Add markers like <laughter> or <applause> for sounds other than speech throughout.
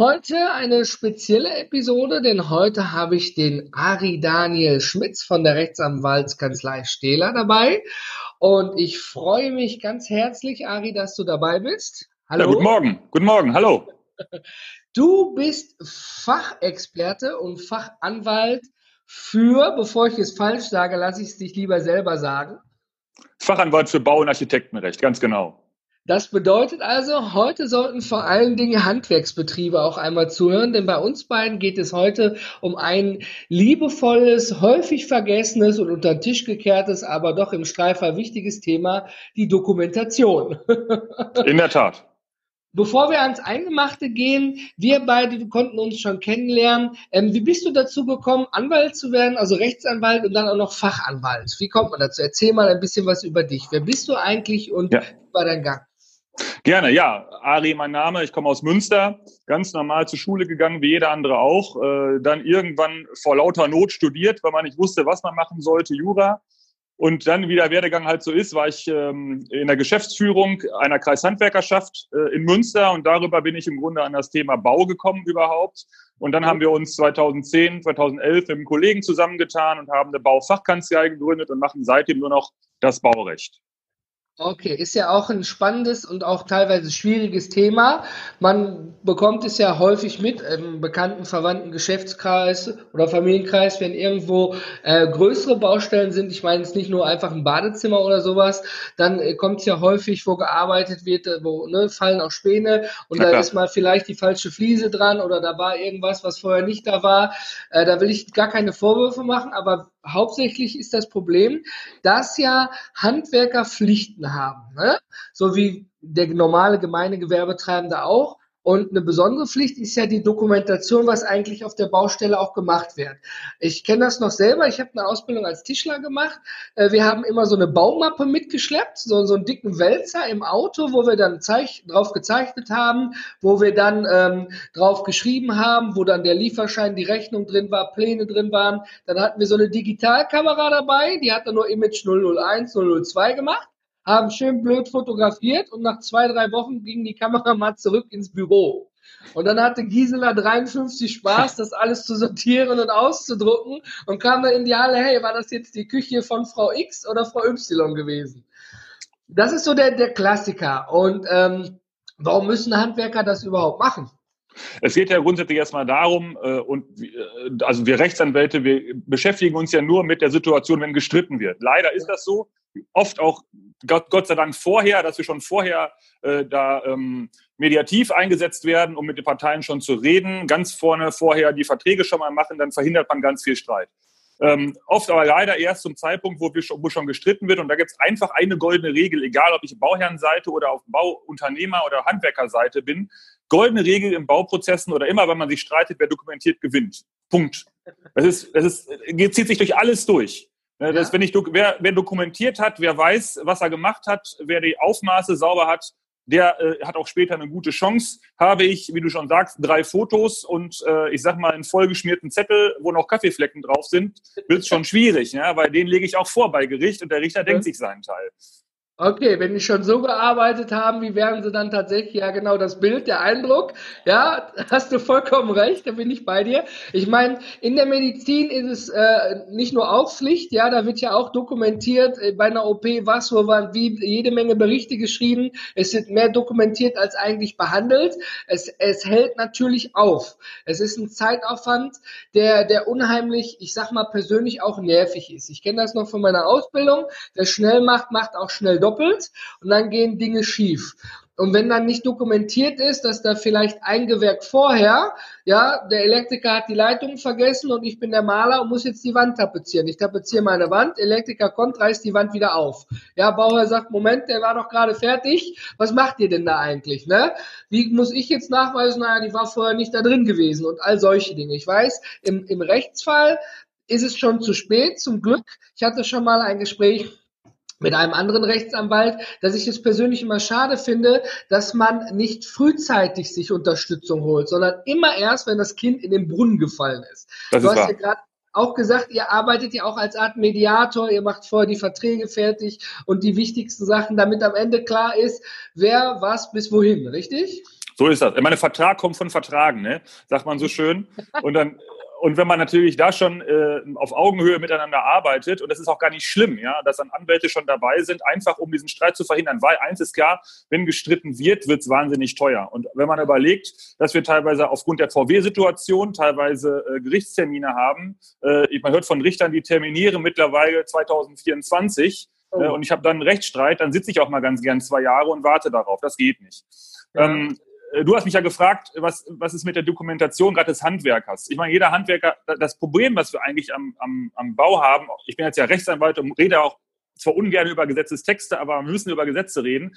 Heute eine spezielle Episode, denn heute habe ich den Ari Daniel Schmitz von der Rechtsanwaltskanzlei Stehler dabei. Und ich freue mich ganz herzlich, Ari, dass du dabei bist. Hallo. Ja, guten Morgen. Guten Morgen. Hallo. <laughs> Du bist Fachexperte und Fachanwalt für, bevor ich es falsch sage, lasse ich es dich lieber selber sagen. Fachanwalt für Bau- und Architektenrecht, ganz genau. Das bedeutet also, heute sollten vor allen Dingen Handwerksbetriebe auch einmal zuhören, denn bei uns beiden geht es heute um ein liebevolles, häufig vergessenes und unter den Tisch gekehrtes, aber doch im Streifer wichtiges Thema, die Dokumentation. <laughs> In der Tat. Bevor wir ans Eingemachte gehen, wir beide konnten uns schon kennenlernen. Ähm, wie bist du dazu gekommen, Anwalt zu werden, also Rechtsanwalt und dann auch noch Fachanwalt? Wie kommt man dazu? Erzähl mal ein bisschen was über dich. Wer bist du eigentlich und ja. wie war dein Gang? Gerne, ja. Ari, mein Name. Ich komme aus Münster. Ganz normal zur Schule gegangen, wie jeder andere auch. Äh, dann irgendwann vor lauter Not studiert, weil man nicht wusste, was man machen sollte, Jura. Und dann, wie der Werdegang halt so ist, war ich ähm, in der Geschäftsführung einer Kreishandwerkerschaft äh, in Münster und darüber bin ich im Grunde an das Thema Bau gekommen überhaupt. Und dann haben wir uns 2010, 2011 mit einem Kollegen zusammengetan und haben eine Baufachkanzlei gegründet und machen seitdem nur noch das Baurecht. Okay, ist ja auch ein spannendes und auch teilweise schwieriges Thema. Man bekommt es ja häufig mit im bekannten, verwandten Geschäftskreis oder Familienkreis, wenn irgendwo äh, größere Baustellen sind. Ich meine, es ist nicht nur einfach ein Badezimmer oder sowas. Dann äh, kommt es ja häufig, wo gearbeitet wird, äh, wo ne, fallen auch Späne und da ist mal vielleicht die falsche Fliese dran oder da war irgendwas, was vorher nicht da war. Äh, da will ich gar keine Vorwürfe machen, aber hauptsächlich ist das Problem, dass ja Handwerker Pflichten haben, ne? so wie der normale Gemeindegewerbetreibende auch. Und eine besondere Pflicht ist ja die Dokumentation, was eigentlich auf der Baustelle auch gemacht wird. Ich kenne das noch selber. Ich habe eine Ausbildung als Tischler gemacht. Äh, wir haben immer so eine Baumappe mitgeschleppt, so, so einen dicken Wälzer im Auto, wo wir dann zeich drauf gezeichnet haben, wo wir dann ähm, drauf geschrieben haben, wo dann der Lieferschein, die Rechnung drin war, Pläne drin waren. Dann hatten wir so eine Digitalkamera dabei, die hat dann nur Image 001, 002 gemacht haben schön blöd fotografiert und nach zwei, drei Wochen ging die Kamera mal zurück ins Büro. Und dann hatte Gisela 53 Spaß, das alles zu sortieren und auszudrucken und kam dann in die Halle, hey, war das jetzt die Küche von Frau X oder Frau Y gewesen? Das ist so der, der Klassiker. Und ähm, warum müssen Handwerker das überhaupt machen? Es geht ja grundsätzlich erstmal darum, äh, und äh, also wir Rechtsanwälte, wir beschäftigen uns ja nur mit der Situation, wenn gestritten wird. Leider ist das so. Oft auch Gott, Gott sei Dank vorher, dass wir schon vorher äh, da ähm, mediativ eingesetzt werden, um mit den Parteien schon zu reden, ganz vorne vorher die Verträge schon mal machen, dann verhindert man ganz viel Streit. Ähm, oft aber leider erst zum Zeitpunkt, wo, wir schon, wo schon gestritten wird. Und da gibt es einfach eine goldene Regel, egal ob ich Bauherrenseite oder auf Bauunternehmer- oder Handwerkerseite bin. Goldene Regel im Bauprozessen oder immer, wenn man sich streitet, wer dokumentiert, gewinnt. Punkt. Das ist, das ist, zieht sich durch alles durch. Ne, das, ja. wenn ich, wer, wer dokumentiert hat, wer weiß, was er gemacht hat, wer die Aufmaße sauber hat, der äh, hat auch später eine gute Chance. Habe ich, wie du schon sagst, drei Fotos und äh, ich sag mal einen vollgeschmierten Zettel, wo noch Kaffeeflecken drauf sind, wird es schon schwierig, ja, weil den lege ich auch vor bei Gericht und der Richter ja. denkt sich seinen Teil. Okay, wenn die schon so gearbeitet haben, wie wären sie dann tatsächlich? Ja, genau das Bild, der Eindruck. Ja, hast du vollkommen recht, da bin ich bei dir. Ich meine, in der Medizin ist es äh, nicht nur auch Pflicht, ja, da wird ja auch dokumentiert äh, bei einer OP, was, wo waren, wie, jede Menge Berichte geschrieben. Es wird mehr dokumentiert als eigentlich behandelt. Es, es hält natürlich auf. Es ist ein Zeitaufwand, der, der unheimlich, ich sag mal persönlich auch nervig ist. Ich kenne das noch von meiner Ausbildung. Wer schnell macht, macht auch schnell doppelt und dann gehen Dinge schief. Und wenn dann nicht dokumentiert ist, dass da vielleicht ein Gewerk vorher, ja, der Elektriker hat die Leitung vergessen und ich bin der Maler und muss jetzt die Wand tapezieren. Ich tapeziere meine Wand, Elektriker kommt, reißt die Wand wieder auf. Ja, Bauherr sagt, Moment, der war doch gerade fertig. Was macht ihr denn da eigentlich, ne? Wie muss ich jetzt nachweisen, naja, die war vorher nicht da drin gewesen und all solche Dinge. Ich weiß, im, im Rechtsfall ist es schon zu spät, zum Glück. Ich hatte schon mal ein Gespräch mit einem anderen Rechtsanwalt, dass ich es persönlich immer schade finde, dass man nicht frühzeitig sich Unterstützung holt, sondern immer erst, wenn das Kind in den Brunnen gefallen ist. Das du ist hast wahr. ja gerade auch gesagt, ihr arbeitet ja auch als Art Mediator, ihr macht vorher die Verträge fertig und die wichtigsten Sachen, damit am Ende klar ist, wer was bis wohin, richtig? So ist das. Ich meine, Vertrag kommt von Vertragen, ne? sagt man so schön. Und dann und wenn man natürlich da schon äh, auf Augenhöhe miteinander arbeitet, und das ist auch gar nicht schlimm, ja, dass dann Anwälte schon dabei sind, einfach um diesen Streit zu verhindern, weil eins ist klar, wenn gestritten wird, wird es wahnsinnig teuer. Und wenn man überlegt, dass wir teilweise aufgrund der VW-Situation teilweise äh, Gerichtstermine haben, äh, man hört von Richtern, die terminieren mittlerweile 2024, Oh. äh, und ich habe dann einen Rechtsstreit, dann sitze ich auch mal ganz gern zwei Jahre und warte darauf. Das geht nicht. Ja. Ähm, äh, du hast mich ja gefragt, was, was ist mit der Dokumentation gerade des Handwerkers? Ich meine, jeder Handwerker, das Problem, was wir eigentlich am, am, am Bau haben, ich bin jetzt ja Rechtsanwalt und rede auch zwar ungern über Gesetzestexte, aber wir müssen über Gesetze reden,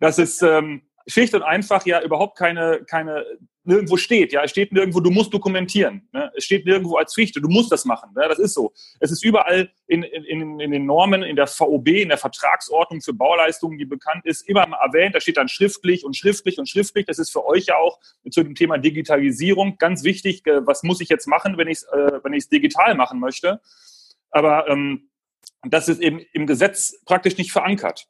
dass es ähm, schlicht und einfach ja überhaupt keine, keine nirgendwo steht. Ja, es steht nirgendwo, du musst dokumentieren. Ne? Es steht nirgendwo als Pflicht, du musst das machen. Ne? Das ist so. Es ist überall in, in, in den Normen, in der VOB, in der Vertragsordnung für Bauleistungen, die bekannt ist, immer erwähnt. Da steht dann schriftlich und schriftlich und schriftlich. Das ist für euch ja auch zu dem Thema Digitalisierung ganz wichtig. äh, Was muss ich jetzt machen, wenn ich es äh, digital machen möchte? Aber ähm, das ist eben im Gesetz praktisch nicht verankert.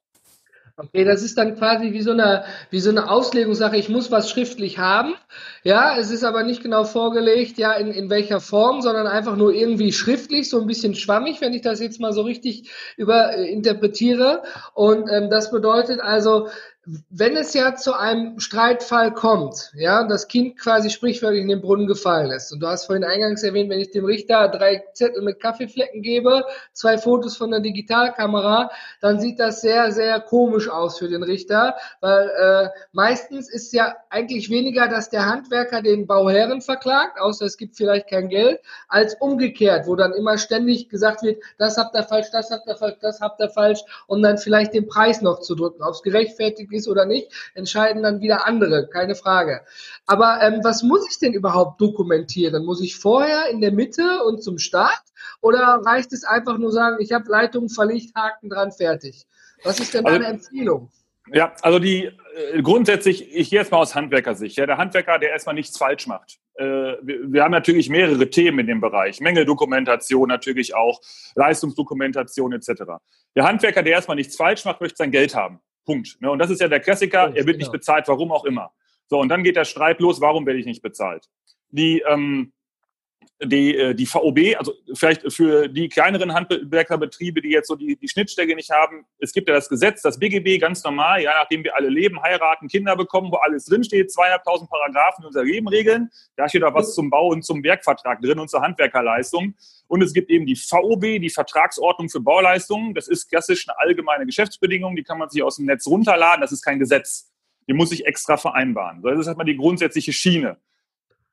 Okay, das ist dann quasi wie so eine, wie so eine Auslegungssache. Ich muss was schriftlich haben. Ja, es ist aber nicht genau vorgelegt, ja, in, in welcher Form, sondern einfach nur irgendwie schriftlich, so ein bisschen schwammig, wenn ich das jetzt mal so richtig über äh. Und ähm, das bedeutet also, wenn es ja zu einem Streitfall kommt, ja, das Kind quasi sprichwörtlich in den Brunnen gefallen ist, und du hast vorhin eingangs erwähnt, wenn ich dem Richter drei Zettel mit Kaffeeflecken gebe, zwei Fotos von der Digitalkamera, dann sieht das sehr, sehr komisch aus für den Richter, weil äh, meistens ist ja eigentlich weniger, dass der Handwerker den Bauherren verklagt, außer es gibt vielleicht kein Geld, als umgekehrt, wo dann immer ständig gesagt wird, das habt ihr falsch, das habt ihr falsch, das habt ihr falsch, um dann vielleicht den Preis noch zu drücken. Ob es gerechtfertigt ist oder nicht, entscheiden dann wieder andere, keine Frage. Aber ähm, was muss ich denn überhaupt dokumentieren? Muss ich vorher, in der Mitte und zum Start? Oder reicht es einfach nur sagen, ich habe Leitungen verlegt, Haken dran, fertig? Was ist denn Also- deine Empfehlung? Ja, also die äh, grundsätzlich, ich gehe jetzt mal aus Handwerkersicht. Ja, der Handwerker, der erstmal nichts falsch macht. Äh, wir, wir haben natürlich mehrere Themen in dem Bereich. Mängeldokumentation natürlich auch, Leistungsdokumentation etc. Der Handwerker, der erstmal nichts falsch macht, möchte sein Geld haben. Punkt. Ne? Und das ist ja der Klassiker, Punkt, er wird genau. nicht bezahlt, warum auch immer. So, und dann geht der Streit los, warum werde ich nicht bezahlt? Die, ähm, die, äh, die VOB, also vielleicht für die kleineren Handwerkerbetriebe, die jetzt so die, die Schnittstelle nicht haben, es gibt ja das Gesetz, das BGB, ganz normal, ja, nachdem wir alle leben, heiraten, Kinder bekommen, wo alles drinsteht, zweieinhalbtausend Paragraphen in unser Leben regeln. Da steht auch was zum Bau und zum Werkvertrag drin und zur Handwerkerleistung. Und es gibt eben die VOB, die Vertragsordnung für Bauleistungen. Das ist klassisch eine allgemeine Geschäftsbedingung, die kann man sich aus dem Netz runterladen. Das ist kein Gesetz. Die muss ich extra vereinbaren. Das ist halt mal die grundsätzliche Schiene.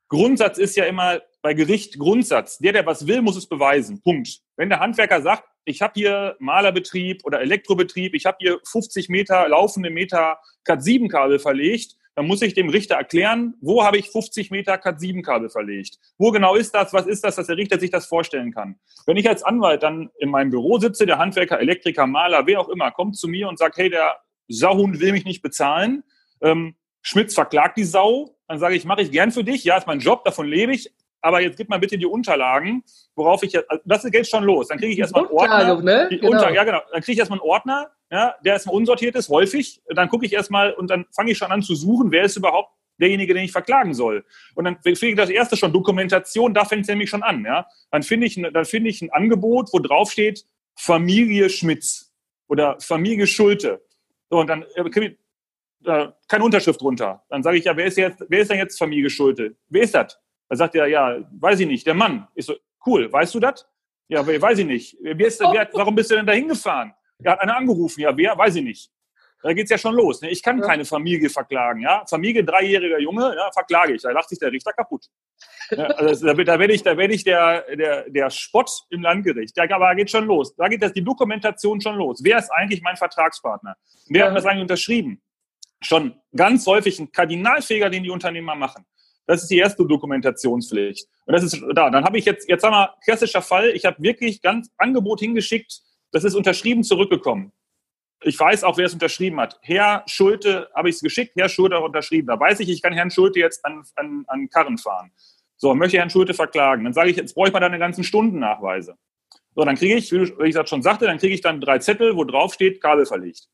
Grundsatz ist ja immer bei Gericht Grundsatz. Der, der was will, muss es beweisen. Punkt. Wenn der Handwerker sagt, ich habe hier Malerbetrieb oder Elektrobetrieb, ich habe hier 50 Meter laufende Meter Cat7-Kabel verlegt, dann muss ich dem Richter erklären, wo habe ich 50 Meter Cat7-Kabel verlegt? Wo genau ist das? Was ist das, dass der Richter sich das vorstellen kann? Wenn ich als Anwalt dann in meinem Büro sitze, der Handwerker, Elektriker, Maler, wer auch immer, kommt zu mir und sagt, hey, der Sauhund will mich nicht bezahlen, ähm, Schmitz verklagt die Sau, dann sage ich, mache ich gern für dich, ja, ist mein Job, davon lebe ich, aber jetzt gib mal bitte die Unterlagen, worauf ich jetzt, also das geht schon los. Dann kriege ich erstmal einen Ordner. Ne? Die Genau. Unter, ja, genau. Dann kriege ich erstmal einen Ordner, ja, der erstmal unsortiert ist, häufig. Dann gucke ich erstmal und dann fange ich schon an zu suchen, wer ist überhaupt derjenige, den ich verklagen soll. Und dann finde ich das erste schon Dokumentation, da fängt es nämlich schon an, ja. Dann finde ich, dann finde ich ein Angebot, wo drauf steht Familie Schmitz oder Familie Schulte. So, und dann äh, keine Unterschrift drunter. Dann sage ich, ja, wer ist jetzt, wer ist denn jetzt Familie Schulte? Wer ist das? Da sagt er, ja, weiß ich nicht, der Mann. Ich so, cool, weißt du das? Ja, weiß ich nicht. Wer ist, wer, warum bist du denn da hingefahren? Er hat einer angerufen. Ja, wer? Weiß ich nicht. Da geht's ja schon los. Ne? Ich kann Ja. keine Familie verklagen. Ja? Familie, dreijähriger Junge, ja, verklage ich. Da lacht sich der Richter kaputt. Ja, also da, da werde ich, da werde ich der, der, der Spott im Landgericht. Ja, aber da geht schon los. Da geht das die Dokumentation schon los. Wer ist eigentlich mein Vertragspartner? Wer Ja. hat das eigentlich unterschrieben? Schon ganz häufig ein Kardinalfehler, den die Unternehmer machen. Das ist die erste Dokumentationspflicht. Und das ist da. Dann habe ich jetzt, jetzt haben wir, klassischer Fall, ich habe wirklich ganz Angebot hingeschickt, das ist unterschrieben zurückgekommen. Ich weiß auch, wer es unterschrieben hat. Herr Schulte habe ich es geschickt, Herr Schulte hat unterschrieben. Da weiß ich, ich kann Herrn Schulte jetzt an, an, an Karren fahren. So, möchte Herrn Schulte verklagen. Dann sage ich, jetzt brauche ich mal deine ganzen Stundennachweise. So, dann kriege ich, wie ich das schon sagte, dann kriege ich dann drei Zettel, wo drauf steht, Kabel verlegt.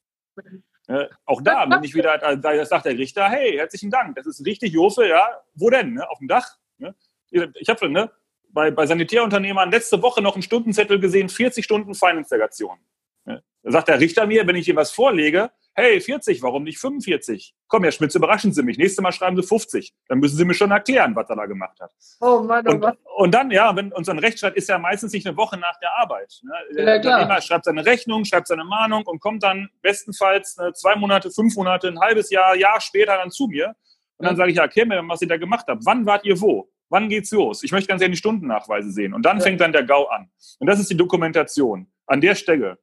Äh, auch da bin ich wieder, da sagt der Richter, hey, herzlichen Dank, das ist richtig Jofe, ja, wo denn? Ne? Auf dem Dach? Ne? Ich habe ne, bei, bei Sanitärunternehmern letzte Woche noch einen Stundenzettel gesehen, 40 Stunden Feininstallation. Ne? Da sagt der Richter mir, wenn ich ihm was vorlege, hey, 40, warum nicht 45? Komm, Herr Schmitz, überraschen Sie mich. Nächstes Mal schreiben Sie 50. Dann müssen Sie mir schon erklären, was er da gemacht hat. Oh Mann, oh Mann. Und, und dann, ja, wenn unser Rechtsstreit ist ja meistens nicht eine Woche nach der Arbeit. Ne? Der ja, Unternehmer schreibt seine Rechnung, schreibt seine Mahnung und kommt dann bestenfalls äh, zwei Monate, fünf Monate, ein halbes Jahr, Jahr später dann zu mir. Und dann sage ich, ja, erklär mir, was ihr da gemacht habt. Wann wart ihr wo? Wann geht's los? Ich möchte ganz gerne die Stundennachweise sehen. Und dann ja. fängt dann der GAU an. Und das ist die Dokumentation. An der Stelle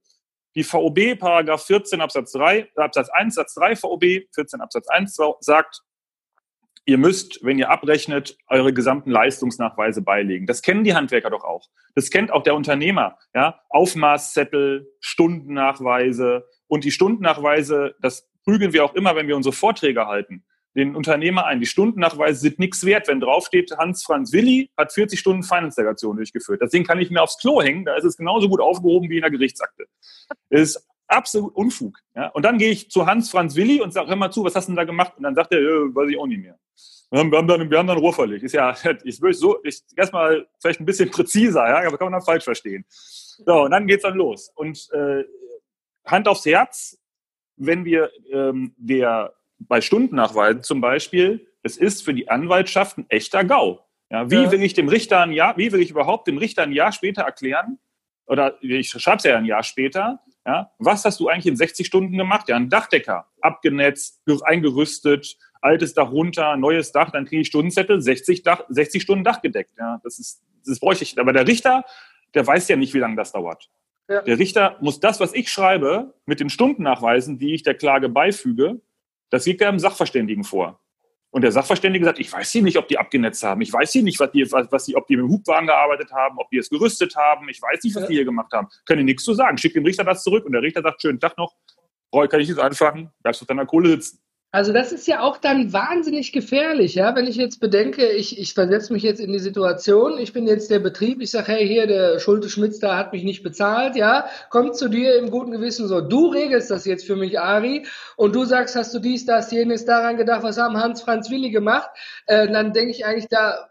die VOB, Paragraph 14 Absatz 3, Absatz 1, Satz 3 VOB, 14 Absatz 1 sagt, ihr müsst, wenn ihr abrechnet, eure gesamten Leistungsnachweise beilegen. Das kennen die Handwerker doch auch. Das kennt auch der Unternehmer. Ja? Aufmaßzettel, Stundennachweise und die Stundennachweise, das prügeln wir auch immer, wenn wir unsere Vorträge halten den Unternehmer ein. Die Stundennachweise sind nichts wert, wenn draufsteht, Hans-Franz Willi hat 40 Stunden Feininstallation durchgeführt. Das Ding kann ich mir aufs Klo hängen, da ist es genauso gut aufgehoben wie in der Gerichtsakte. Ist absolut Unfug. Ja? Und dann gehe ich zu Hans-Franz Willi und sage, mal zu, was hast du denn da gemacht? Und dann sagt er, äh, weiß ich auch nicht mehr. Wir haben, dann, wir haben dann Rohr verlegt. Ist ja, <laughs> ich will so, ich erstmal vielleicht ein bisschen präziser, ja, aber kann man dann falsch verstehen. So, und dann geht's dann los. Und äh, Hand aufs Herz, wenn wir ähm, der bei Stundennachweisen zum Beispiel, es ist für die Anwaltschaft ein echter GAU. Ja, wie ja. will ich dem Richter ein Jahr, wie will ich überhaupt dem Richter ein Jahr später erklären, oder ich schreibe es ja ein Jahr später, ja, was hast du eigentlich in 60 Stunden gemacht? Ja, ein Dachdecker, abgenetzt, eingerüstet, altes Dach runter, neues Dach, dann kriege ich Stundenzettel, 60, Dach, 60 Stunden Dach gedeckt. Ja, das ist, das bräuchte ich. Aber der Richter, der weiß ja nicht, wie lange das dauert. Ja. Der Richter muss das, was ich schreibe, mit den Stundennachweisen, die ich der Klage beifüge, das liegt ja im Sachverständigen vor. Und der Sachverständige sagt, ich weiß hier nicht, ob die abgenetzt haben. Ich weiß hier nicht, was die, was, was die, ob die mit dem Hubwagen gearbeitet haben, ob die es gerüstet haben. Ich weiß nicht, was ja. die hier gemacht haben. Können nichts zu sagen. Schick dem Richter das zurück und der Richter sagt, schönen Tag noch. Roy, kann ich jetzt anfangen? Bleibst du auf deiner Kohle sitzen. Also das ist ja auch dann wahnsinnig gefährlich, ja, wenn ich jetzt bedenke, ich, ich versetze mich jetzt in die Situation, ich bin jetzt der Betrieb, ich sage, hey, hier, der Schulte Schmitz da hat mich nicht bezahlt, ja, kommt zu dir im guten Gewissen so, du regelst das jetzt für mich, Ari, und du sagst, hast du dies, das, jenes daran gedacht, was haben Hans Franz Willi gemacht, äh, dann denke ich eigentlich da,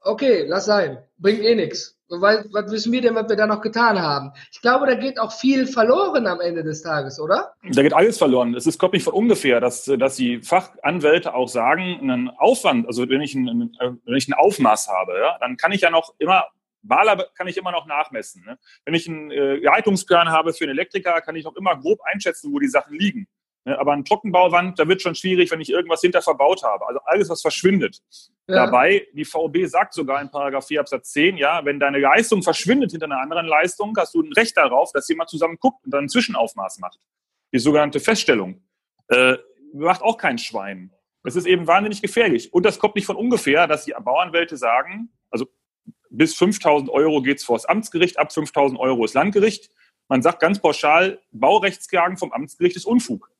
okay, lass sein, bringt eh nichts. Weil, was wissen wir denn, was wir da noch getan haben? Ich glaube, da geht auch viel verloren am Ende des Tages, oder? Da geht alles verloren. Es ist, kommt nicht von ungefähr, dass, dass die Fachanwälte auch sagen, einen Aufwand, also wenn ich ein, wenn ich ein Aufmaß habe, ja, dann kann ich ja noch immer Maler kann ich immer noch nachmessen. Ne? Wenn ich einen äh, Leitungsplan habe für einen Elektriker, kann ich noch immer grob einschätzen, wo die Sachen liegen. Ne, aber ein Trockenbauwand, da wird schon schwierig, wenn ich irgendwas hinter verbaut habe. Also alles, was verschwindet. Ja. Dabei, die VOB sagt sogar in Paragraph 4 Absatz 10, ja, wenn deine Leistung verschwindet hinter einer anderen Leistung, hast du ein Recht darauf, dass jemand zusammen guckt und dann ein Zwischenaufmaß macht. Die sogenannte Feststellung. Äh, macht auch kein Schwein. Es ist eben wahnsinnig gefährlich. Und das kommt nicht von ungefähr, dass die Bauanwälte sagen, also bis 5000 Euro geht's vor das Amtsgericht, ab 5000 Euro ist Landgericht. Man sagt ganz pauschal, Baurechtsklagen vom Amtsgericht ist Unfug.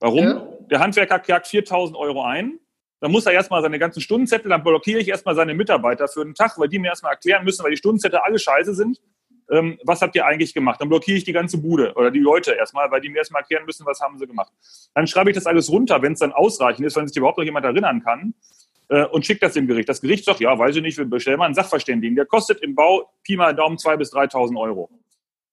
Warum? Ja. Der Handwerker klagt 4000 Euro ein. Dann muss er erstmal seine ganzen Stundenzettel, dann blockiere ich erstmal seine Mitarbeiter für einen Tag, weil die mir erstmal erklären müssen, weil die Stundenzettel alle scheiße sind. Ähm, was habt ihr eigentlich gemacht? Dann blockiere ich die ganze Bude oder die Leute erstmal, weil die mir erstmal erklären müssen, was haben sie gemacht. Dann schreibe ich das alles runter, wenn es dann ausreichend ist, wenn sich überhaupt noch jemand erinnern kann äh, und schicke das dem Gericht. Das Gericht sagt, ja, weiß ich nicht, wir bestellen mal einen Sachverständigen. Der kostet im Bau Pi mal Daumen 2.000 bis 3.000 Euro.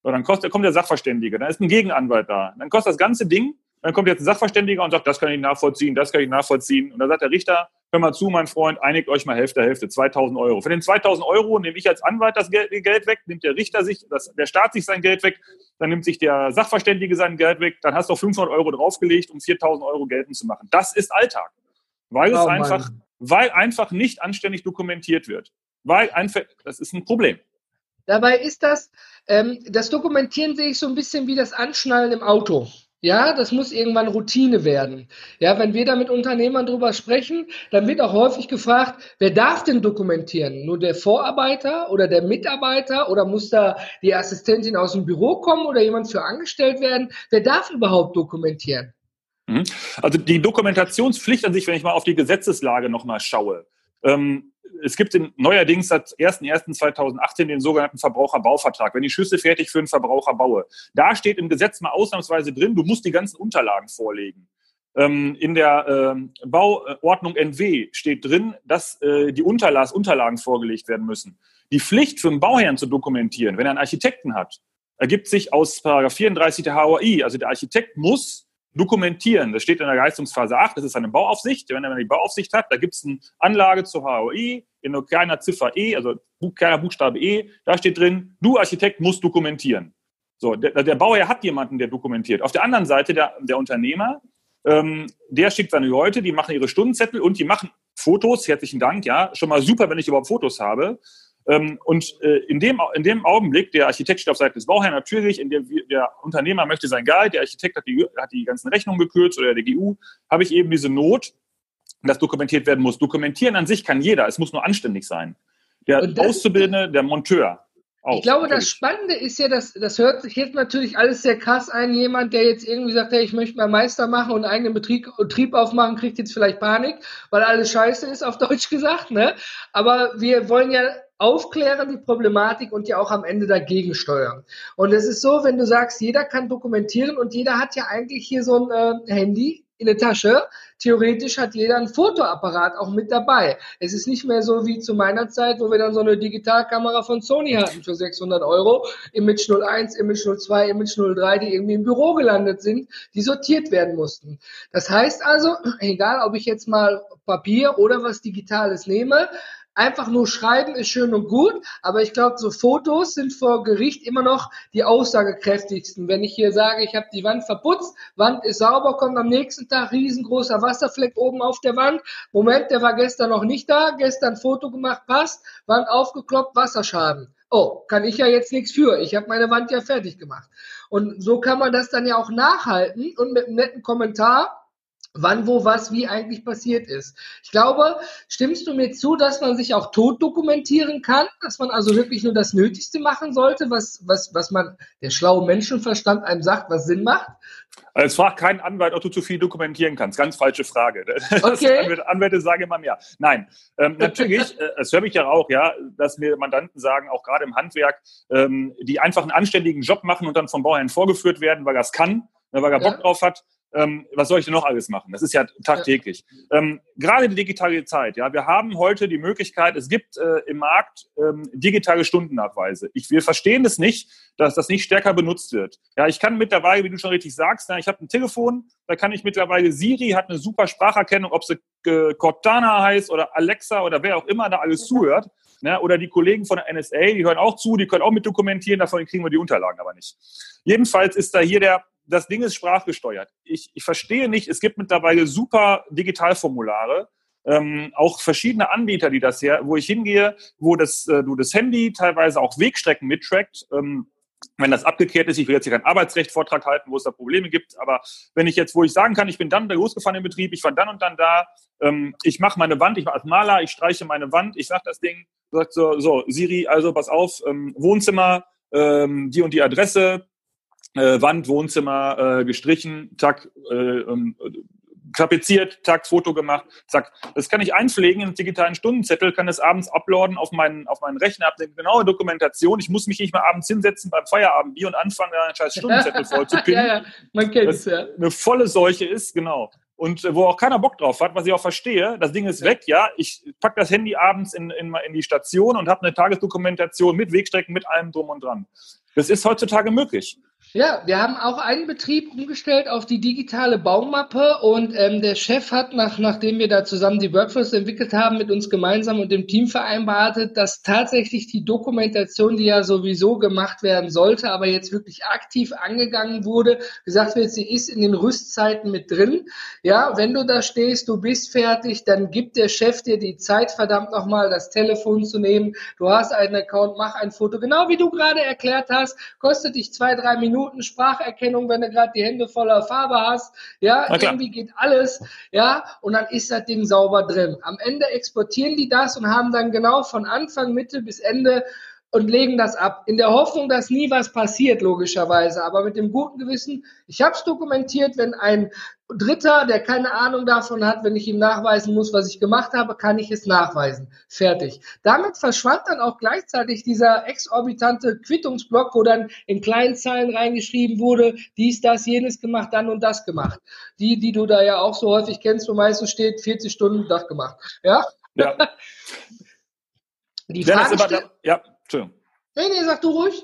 So, dann kostet, kommt der Sachverständige, dann ist ein Gegenanwalt da. Dann kostet das ganze Ding dann kommt jetzt ein Sachverständiger und sagt, das kann ich nachvollziehen, das kann ich nachvollziehen. Und dann sagt der Richter, hör mal zu, mein Freund, einigt euch mal Hälfte, Hälfte, 2000 Euro. Für den 2000 Euro nehme ich als Anwalt das Geld, weg, nimmt der Richter sich, das, der Staat sich sein Geld weg, dann nimmt sich der Sachverständige sein Geld weg, dann hast du 500 Euro draufgelegt, um 4000 Euro geltend zu machen. Das ist Alltag. Weil oh, es einfach, weil einfach nicht anständig dokumentiert wird. Weil einfach, das ist ein Problem. Dabei ist das, ähm, das Dokumentieren sehe ich so ein bisschen wie das Anschnallen im Auto. Ja, das muss irgendwann Routine werden. Ja, wenn wir da mit Unternehmern drüber sprechen, dann wird auch häufig gefragt, wer darf denn dokumentieren? Nur der Vorarbeiter oder der Mitarbeiter oder muss da die Assistentin aus dem Büro kommen oder jemand für angestellt werden? Wer darf überhaupt dokumentieren? Mhm. Also die Dokumentationspflicht an sich, wenn ich mal auf die Gesetzeslage nochmal schaue, ähm, es gibt in, neuerdings seit 1.1.2018 den sogenannten Verbraucherbauvertrag. Wenn ich Schüsse fertig für einen Verbraucher baue, da steht im Gesetz mal ausnahmsweise drin, du musst die ganzen Unterlagen vorlegen. Ähm, in der äh, Bauordnung NW steht drin, dass äh, die Unterlass, Unterlagen vorgelegt werden müssen. Die Pflicht für einen Bauherrn zu dokumentieren, wenn er einen Architekten hat, ergibt sich aus 34 der HOI. Also der Architekt muss dokumentieren. Das steht in der Leistungsphase 8, das ist eine Bauaufsicht. Wenn man die Bauaufsicht hat, da gibt es eine Anlage zur HOI in nur kleiner Ziffer E, also kleiner Buchstabe E, da steht drin, du Architekt musst dokumentieren. So, der, der Bauherr hat jemanden, der dokumentiert. Auf der anderen Seite der, der Unternehmer, ähm, der schickt seine Leute, die machen ihre Stundenzettel und die machen Fotos. Herzlichen Dank, ja, schon mal super, wenn ich überhaupt Fotos habe. Ähm, und äh, in, dem, in dem Augenblick, der Architekt steht auf Seite des Bauherrn natürlich, in dem der Unternehmer möchte sein Gehalt, der Architekt hat die, hat die ganzen Rechnungen gekürzt oder der GU, habe ich eben diese Not, dass dokumentiert werden muss. Dokumentieren an sich kann jeder, es muss nur anständig sein. Der Auszubildende, der Monteur, auch, ich glaube, natürlich. das Spannende ist ja, dass das hört sich jetzt natürlich alles sehr krass ein. Jemand, der jetzt irgendwie sagt, hey, ich möchte mal Meister machen und einen eigenen Betrieb, Betrieb aufmachen, kriegt jetzt vielleicht Panik, weil alles scheiße ist, auf Deutsch gesagt. Ne? Aber wir wollen ja aufklären die Problematik und ja auch am Ende dagegen steuern. Und es ist so, wenn du sagst, jeder kann dokumentieren und jeder hat ja eigentlich hier so ein äh, Handy, in der Tasche. Theoretisch hat jeder ein Fotoapparat auch mit dabei. Es ist nicht mehr so wie zu meiner Zeit, wo wir dann so eine Digitalkamera von Sony hatten für 600 Euro. Image 01, Image 02, Image 03, die irgendwie im Büro gelandet sind, die sortiert werden mussten. Das heißt also, egal ob ich jetzt mal Papier oder was Digitales nehme, Einfach nur schreiben ist schön und gut, aber ich glaube, so Fotos sind vor Gericht immer noch die aussagekräftigsten. Wenn ich hier sage, ich habe die Wand verputzt, Wand ist sauber, kommt am nächsten Tag riesengroßer Wasserfleck oben auf der Wand. Moment, der war gestern noch nicht da, gestern Foto gemacht, passt, Wand aufgekloppt, Wasserschaden. Oh, kann ich ja jetzt nichts für. Ich habe meine Wand ja fertig gemacht. Und so kann man das dann ja auch nachhalten und mit einem netten Kommentar wann, wo, was, wie eigentlich passiert ist. Ich glaube, stimmst du mir zu, dass man sich auch tot dokumentieren kann, dass man also wirklich nur das Nötigste machen sollte, was, was, was man, der schlaue Menschenverstand einem sagt, was Sinn macht? Also es fragt kein Anwalt, ob du zu viel dokumentieren kannst. Ganz falsche Frage. Okay. Anwälte, Anwälte sagen immer mehr. Nein, ähm, natürlich, äh, das höre ich ja auch, ja, dass mir Mandanten sagen, auch gerade im Handwerk, ähm, die einfach einen anständigen Job machen und dann vom Bauherrn vorgeführt werden, weil er es kann, ne, weil er Bock ja. drauf hat ähm, was soll ich denn noch alles machen? Das ist ja tagtäglich. Ja. Ähm, gerade die digitale Zeit, ja, wir haben heute die Möglichkeit, es gibt äh, im Markt ähm, digitale Stundennachweise. Ich, wir verstehen das nicht, dass das nicht stärker benutzt wird. Ja, ich kann mittlerweile, wie du schon richtig sagst, na, ich habe ein Telefon, da kann ich mittlerweile, Siri hat eine super Spracherkennung, ob sie äh, Cortana heißt oder Alexa oder wer auch immer da alles zuhört. Ne? Oder die Kollegen von der NSA, die hören auch zu, die können auch mit dokumentieren, davon kriegen wir die Unterlagen aber nicht. Jedenfalls ist da hier der das Ding ist sprachgesteuert. Ich, ich verstehe nicht, es gibt mittlerweile super Digitalformulare, ähm, auch verschiedene Anbieter, die das her, wo ich hingehe, wo das, äh, du das Handy teilweise auch Wegstrecken mittrackt. Ähm, wenn das abgekehrt ist, ich will jetzt hier keinen Arbeitsrecht-Vortrag halten, wo es da Probleme gibt, aber wenn ich jetzt, wo ich sagen kann, ich bin dann losgefahren im Betrieb, ich war dann und dann da, ähm, ich mache meine Wand, ich mache als Maler, ich streiche meine Wand, ich sage das Ding, sagt so, so, Siri, also pass auf, ähm, Wohnzimmer, ähm, die und die Adresse, äh, Wand, Wohnzimmer äh, gestrichen, zack, äh, ähm, tapeziert, zack, Foto gemacht, zack. Das kann ich einpflegen in einen digitalen Stundenzettel, kann es abends uploaden auf meinen, auf meinen Rechner, habe eine genaue Dokumentation. Ich muss mich nicht mal abends hinsetzen beim Feierabendbier und anfangen, einen scheiß Stundenzettel voll zu pinnen. <laughs> ja, ja, man kennt es, ja. Eine volle Seuche ist, genau. Und äh, wo auch keiner Bock drauf hat, was ich auch verstehe, das Ding ist weg, ja. Ich packe das Handy abends in, in, in die Station und habe eine Tagesdokumentation mit Wegstrecken, mit allem drum und dran. Das ist heutzutage möglich. Ja, wir haben auch einen Betrieb umgestellt auf die digitale Baumappe und ähm, der Chef hat, nach, nachdem wir da zusammen die Workflows entwickelt haben, mit uns gemeinsam und dem Team vereinbart, dass tatsächlich die Dokumentation, die ja sowieso gemacht werden sollte, aber jetzt wirklich aktiv angegangen wurde, gesagt wird, sie ist in den Rüstzeiten mit drin. Ja, wenn du da stehst, du bist fertig, dann gibt der Chef dir die Zeit, verdammt nochmal das Telefon zu nehmen. Du hast einen Account, mach ein Foto, genau wie du gerade erklärt hast, kostet dich zwei, drei Minuten Minuten Spracherkennung, wenn du gerade die Hände voller Farbe hast. Ja, irgendwie geht alles. Ja, und dann ist das Ding sauber drin. Am Ende exportieren die das und haben dann genau von Anfang, Mitte bis Ende und legen das ab. In der Hoffnung, dass nie was passiert, logischerweise. Aber mit dem guten Gewissen, ich habe es dokumentiert, wenn ein Dritter, der keine Ahnung davon hat, wenn ich ihm nachweisen muss, was ich gemacht habe, kann ich es nachweisen. Fertig. Damit verschwand dann auch gleichzeitig dieser exorbitante Quittungsblock, wo dann in kleinen Zeilen reingeschrieben wurde, dies, das, jenes gemacht, dann und das gemacht. Die, die du da ja auch so häufig kennst, wo meistens steht, 40 Stunden Dach gemacht. Ja? Ja. <laughs> Die Frage ja, aber, ja, Entschuldigung. Nee, nee, sag du ruhig.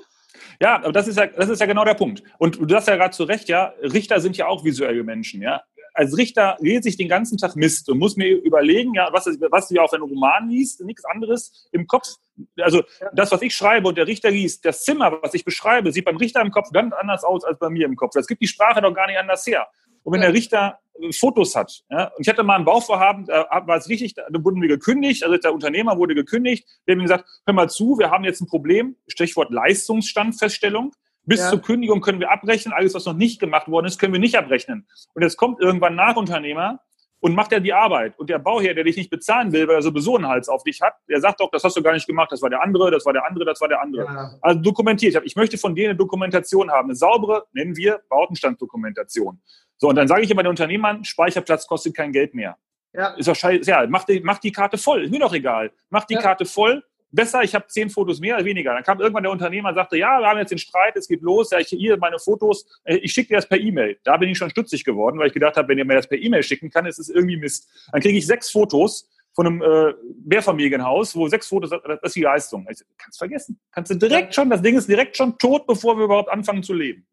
Ja, aber das ist ja, das ist ja genau der Punkt. Und du hast ja gerade zu Recht, ja, Richter sind ja auch visuelle Menschen, ja. Als Richter lese ich den ganzen Tag Mist und muss mir überlegen, ja, was, was du ja auf einem Roman liest, nichts anderes im Kopf. Also das, was ich schreibe und der Richter liest, das Zimmer, was ich beschreibe, sieht beim Richter im Kopf ganz anders aus als bei mir im Kopf. Das gibt die Sprache doch gar nicht anders her. Und wenn der Richter äh, Fotos hat, ja, und ich hatte mal ein Bauvorhaben, da war es richtig, da wurden wir gekündigt, also der Unternehmer wurde gekündigt, wir haben gesagt, hör mal zu, wir haben jetzt ein Problem, Stichwort Leistungsstandfeststellung. Bis ja. zur Kündigung können wir abrechnen, alles, was noch nicht gemacht worden ist, können wir nicht abrechnen. Und jetzt kommt irgendwann Nachunternehmer und macht er die Arbeit. Und der Bauherr, der dich nicht bezahlen will, weil er sowieso einen Hals auf dich hat, der sagt doch, das hast du gar nicht gemacht, das war der andere, das war der andere, das war der andere. Ja. Also dokumentiert. Ich möchte von denen eine Dokumentation haben, eine saubere, nennen wir Bautenstanddokumentation. So, und dann sage ich immer den Unternehmern, Speicherplatz kostet kein Geld mehr. Ja. Ist doch scheiße. Ja, mach die, mach die Karte voll. Ist mir doch egal. Mach die ja. Karte voll. Besser, ich habe zehn Fotos mehr oder weniger. Dann kam irgendwann der Unternehmer und sagte, ja, wir haben jetzt den Streit, es geht los, ja, ich, hier meine Fotos, äh, ich schicke dir das per E-Mail. Da bin ich schon stutzig geworden, weil ich gedacht habe, wenn ihr mir das per E-Mail schicken kann, ist es irgendwie Mist. Dann kriege ich sechs Fotos von einem äh, Mehrfamilienhaus, wo sechs Fotos, das ist die Leistung. Ich, kannst vergessen. Kannst du direkt schon, das Ding ist direkt schon tot, bevor wir überhaupt anfangen zu leben.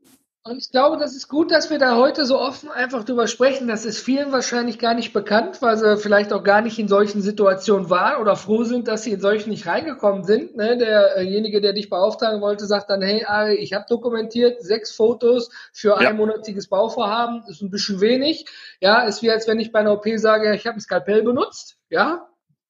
Und ich glaube, das ist gut, dass wir da heute so offen einfach drüber sprechen. Das ist vielen wahrscheinlich gar nicht bekannt, weil sie vielleicht auch gar nicht in solchen Situationen waren oder froh sind, dass sie in solchen nicht reingekommen sind. Ne? Derjenige, der dich beauftragen wollte, sagt dann, hey Ari, ich habe dokumentiert sechs Fotos für ja. einmonatiges Bauvorhaben, ist ein bisschen wenig. Ja, ist wie als wenn ich bei einer OP sage, ich habe ein Skalpell benutzt. Ja,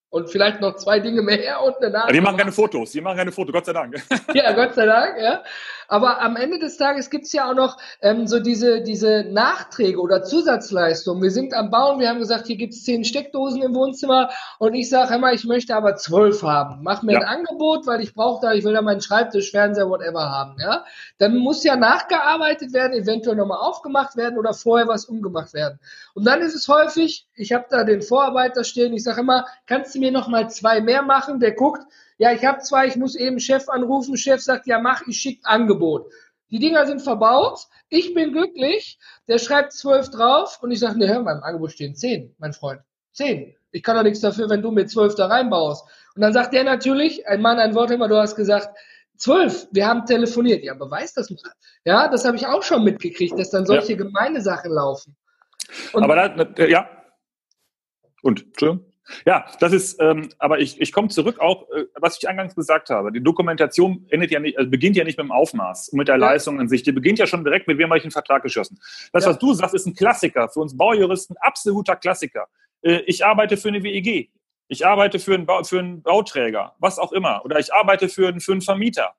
und vielleicht noch zwei Dinge mehr <laughs> und eine Nase. Ja, die machen keine Fotos, die machen keine Fotos, Gott sei Dank. ja, Gott sei Dank, ja. Aber am Ende des Tages gibt's ja auch noch ähm, so diese, diese Nachträge oder Zusatzleistungen. Wir sind am Bauen, wir haben gesagt, hier gibt's zehn Steckdosen im Wohnzimmer und ich sage immer, ich möchte aber zwölf haben. Mach mir ja. ein Angebot, weil ich brauche da, ich will da meinen Schreibtisch, Fernseher, whatever haben. Ja? Dann muss ja nachgearbeitet werden, eventuell nochmal aufgemacht werden oder vorher was umgemacht werden. Und dann ist es häufig, ich habe da den Vorarbeiter stehen, ich sage immer, kannst du mir nochmal zwei mehr machen? Der guckt, ja, ich habe zwei, ich muss eben Chef anrufen. Chef sagt, ja, mach, ich schicke Angebot. Die Dinger sind verbaut. Ich bin glücklich. Der schreibt zwölf drauf und ich sage, ne, hör mal, im Angebot stehen zehn, mein Freund. Zehn. Ich kann doch nichts dafür, wenn du mir zwölf da reinbaust. Und dann sagt der natürlich, ein Mann, ein Wort immer, du hast gesagt, zwölf, wir haben telefoniert. Ja, beweis das mal. Ja, das habe ich auch schon mitgekriegt, dass dann solche ja. gemeine Sachen laufen. Und Aber da, ja. Und, Entschuldigung. Ja, das ist, ähm, aber ich, ich komme zurück auch, äh, was ich eingangs gesagt habe. Die Dokumentation endet ja nicht, also beginnt ja nicht mit dem Aufmaß und mit der ja. Leistung an sich. Die beginnt ja schon direkt mit wem habe ich einen Vertrag geschossen. Das, ja. was du sagst, ist ein Klassiker. Für uns Baujuristen absoluter Klassiker. Äh, ich arbeite für eine WEG. Ich arbeite für einen, ba für einen Bauträger, was auch immer. Oder ich arbeite für, einen, für einen Vermieter.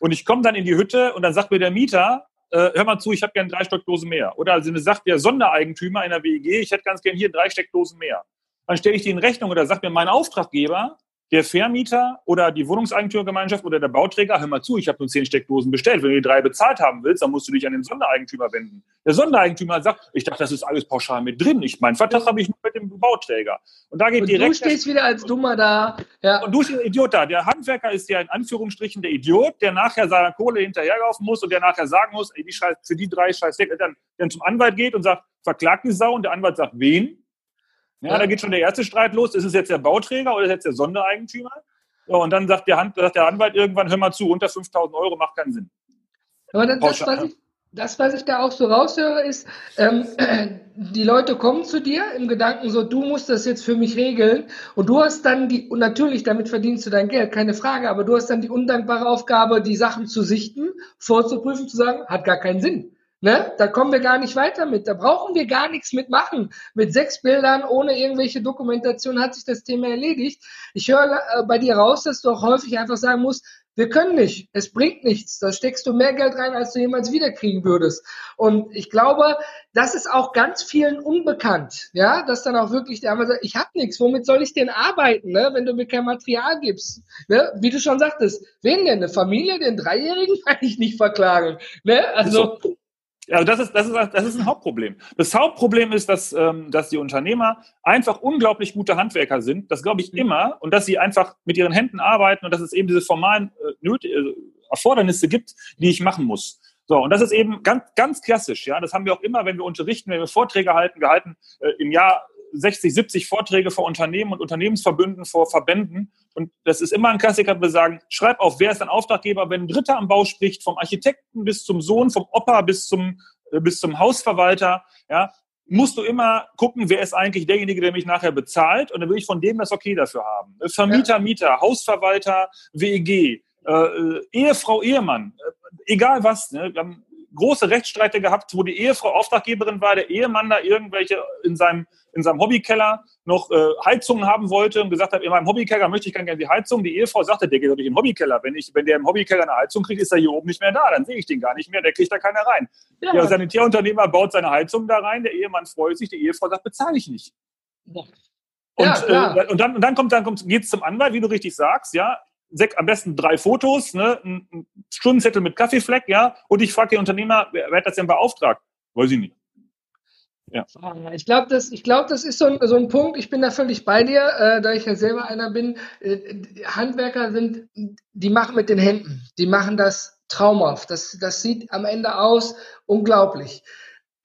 Und ich komme dann in die Hütte und dann sagt mir der Mieter, äh, hör mal zu, ich habe gerne drei Steckdosen mehr. Oder also sagt der Sondereigentümer einer WEG, ich hätte ganz gerne hier drei Steckdosen mehr dann stelle ich die in Rechnung oder sagt mir mein Auftraggeber, der Vermieter oder die Wohnungseigentümergemeinschaft oder der Bauträger, hör mal zu, ich habe nur zehn Steckdosen bestellt. Wenn du die drei bezahlt haben willst, dann musst du dich an den Sondereigentümer wenden. Der Sondereigentümer sagt, ich dachte, das ist alles pauschal mit drin. Ich, meinen Vertrag habe ich nur mit dem Bauträger. Und da geht und direkt. Du stehst wieder als Dummer da. Ja. Und du stehst Idiot da. Der Handwerker ist ja in Anführungsstrichen der Idiot, der nachher seiner Kohle hinterherlaufen muss und der nachher sagen muss, ey, die Scheiß, für die drei Scheiß, dann, dann zum Anwalt geht und sagt, verklagt die Sau und der Anwalt sagt, wen? Ja, ja, da geht schon der erste Streit los. Ist es jetzt der Bauträger oder ist es jetzt der Sondereigentümer? Ja, und dann sagt der, Hand, sagt der Anwalt irgendwann, hör mal zu, unter 5000 Euro macht keinen Sinn. Aber das, das, was ich, das, was ich da auch so raushöre, ist, ähm, <clears throat> die Leute kommen zu dir im Gedanken so, du musst das jetzt für mich regeln und du hast dann die, und natürlich damit verdienst du dein Geld, keine Frage, aber du hast dann die undankbare Aufgabe, die Sachen zu sichten, vorzuprüfen, zu sagen, hat gar keinen Sinn. Ne? Da kommen wir gar nicht weiter mit. Da brauchen wir gar nichts mitmachen. Mit sechs Bildern ohne irgendwelche Dokumentation hat sich das Thema erledigt. Ich höre äh, bei dir raus, dass du auch häufig einfach sagen musst, Wir können nicht. Es bringt nichts. Da steckst du mehr Geld rein, als du jemals wiederkriegen würdest. Und ich glaube, das ist auch ganz vielen unbekannt, ja, dass dann auch wirklich der andere sagt, ich habe nichts, womit soll ich denn arbeiten, ne, wenn du mir kein Material gibst, ne? Wie du schon sagtest, wen denn, eine Familie, den Dreijährigen <laughs> kann ich nicht verklagen, ne? Also also das ist, das, ist, das ist ein Hauptproblem. Das Hauptproblem ist, dass, ähm, dass die Unternehmer einfach unglaublich gute Handwerker sind. Das glaube ich mhm. immer. Und dass sie einfach mit ihren Händen arbeiten und dass es eben diese formalen äh, äh, Erfordernisse gibt, die ich machen muss. So, und das ist eben ganz, ganz klassisch. Ja, Das haben wir auch immer, wenn wir unterrichten, wenn wir Vorträge halten. Wir halten äh, im Jahr 60, 70 Vorträge vor Unternehmen und Unternehmensverbünden, vor Verbänden. Und das ist immer ein Klassiker, wir sagen, schreib auf, wer ist dein Auftraggeber, wenn ein Dritter am Bau spricht, vom Architekten bis zum Sohn, vom Opa bis zum, äh, bis zum Hausverwalter, ja, musst du immer gucken, wer ist eigentlich derjenige, der mich nachher bezahlt. Und dann will ich von dem das okay dafür haben. Äh, Vermieter, Mieter, Hausverwalter, WEG, äh, äh, Ehefrau, Ehemann, äh, egal was. Ne? Wir haben große Rechtsstreite gehabt, wo die Ehefrau Auftraggeberin war, der Ehemann da irgendwelche in seinem, in seinem Hobbykeller noch äh, Heizungen haben wollte und gesagt hat, in meinem Hobbykeller möchte ich gerne die Heizung. Die Ehefrau sagte, der geht doch nicht in den Hobbykeller. Wenn, ich, wenn der im Hobbykeller eine Heizung kriegt, ist er hier oben nicht mehr da. Dann sehe ich den gar nicht mehr, der kriegt da keiner rein. Ja. Der Sanitärunternehmer baut seine Heizung da rein, der Ehemann freut sich, die Ehefrau sagt, bezahle ich nicht. Ja. Und, ja, äh, und, dann, und dann kommt, dann kommt, geht's zum Anwalt, wie du richtig sagst, ja am besten drei Fotos, ne, ein Stundenzettel mit Kaffeefleck, ja, und ich frage den Unternehmer, wer, wer hat das denn beauftragt? Weiß ich nicht. Ja. Ich glaube, das, glaub, das ist so ein, so ein Punkt, ich bin da völlig bei dir, äh, da ich ja selber einer bin. Äh, Handwerker sind, die machen mit den Händen, die machen das traumhaft. Das, das sieht am Ende aus unglaublich.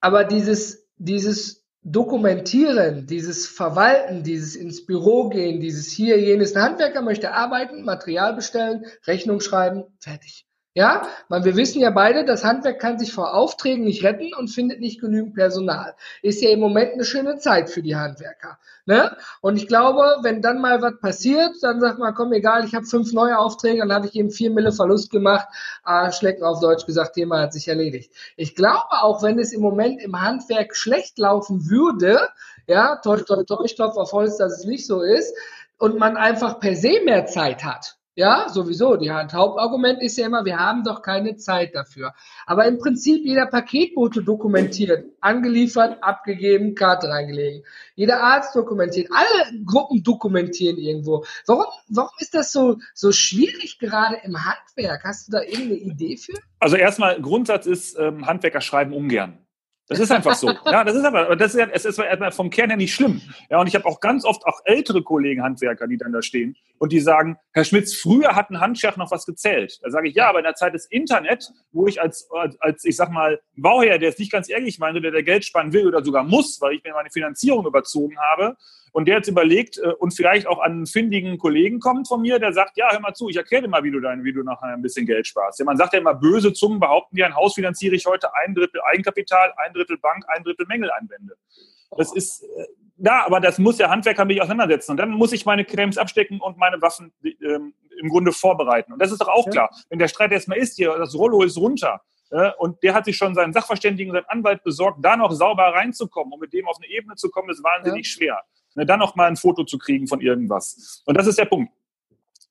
Aber dieses, dieses Dokumentieren, dieses Verwalten, dieses ins Büro gehen, dieses hier, jenes. Ein Handwerker möchte arbeiten, Material bestellen, Rechnung schreiben, fertig. Ja, weil wir wissen ja beide, das Handwerk kann sich vor Aufträgen nicht retten und findet nicht genügend Personal. Ist ja im Moment eine schöne Zeit für die Handwerker. Ne? Und ich glaube, wenn dann mal was passiert, dann sagt man, komm, egal, ich habe fünf neue Aufträge, dann habe ich eben vier Mille Verlust gemacht. Ah, schlecken auf Deutsch gesagt, Thema hat sich erledigt. Ich glaube auch, wenn es im Moment im Handwerk schlecht laufen würde, ja, täusch, täusch, täusch, klopf auf Holz, dass es nicht so ist, und man einfach per se mehr Zeit hat, ja, sowieso. Die Hauptargument ist ja immer, wir haben doch keine Zeit dafür. Aber im Prinzip jeder Paketbote dokumentiert, angeliefert, abgegeben, Karte reingelegen. Jeder Arzt dokumentiert, alle Gruppen dokumentieren irgendwo. Warum, warum ist das so, so schwierig gerade im Handwerk? Hast du da irgendeine Idee für? Also erstmal, Grundsatz ist, ähm, Handwerker schreiben ungern. Das ist einfach so. Ja, das ist aber, das ist ja, es ist vom Kern her nicht schlimm. Ja, und ich habe auch ganz oft auch ältere Kollegen, Handwerker, die dann da stehen und die sagen, Herr Schmitz, früher hat ein Handschach noch was gezählt. Da sage ich, ja, aber in der Zeit des Internet, wo ich als, als ich sag mal, Bauherr, der es nicht ganz ehrlich meinte, der, der Geld sparen will oder sogar muss, weil ich mir meine Finanzierung überzogen habe, und der jetzt überlegt äh, und vielleicht auch an einen findigen Kollegen kommt von mir, der sagt, ja, hör mal zu, ich erkläre dir mal, wie du dein, wie du nachher ein bisschen Geld sparst. Ja, man sagt ja immer, böse Zungen behaupten ja, ein Haus finanziere ich heute ein Drittel Eigenkapital, ein Drittel Bank, ein Drittel Mängeleinwände. Das ist, äh, ja, aber das muss der Handwerker mich auseinandersetzen. Und dann muss ich meine Cremes abstecken und meine Waffen ähm, im Grunde vorbereiten. Und das ist doch auch ja. klar. Wenn der Streit erstmal ist, hier, das Rollo ist runter, äh, und der hat sich schon seinen Sachverständigen, seinen Anwalt besorgt, da noch sauber reinzukommen und mit dem auf eine Ebene zu kommen, ist wahnsinnig ja. schwer ne, dann noch mal ein Foto zu kriegen von irgendwas. Und das ist der Punkt.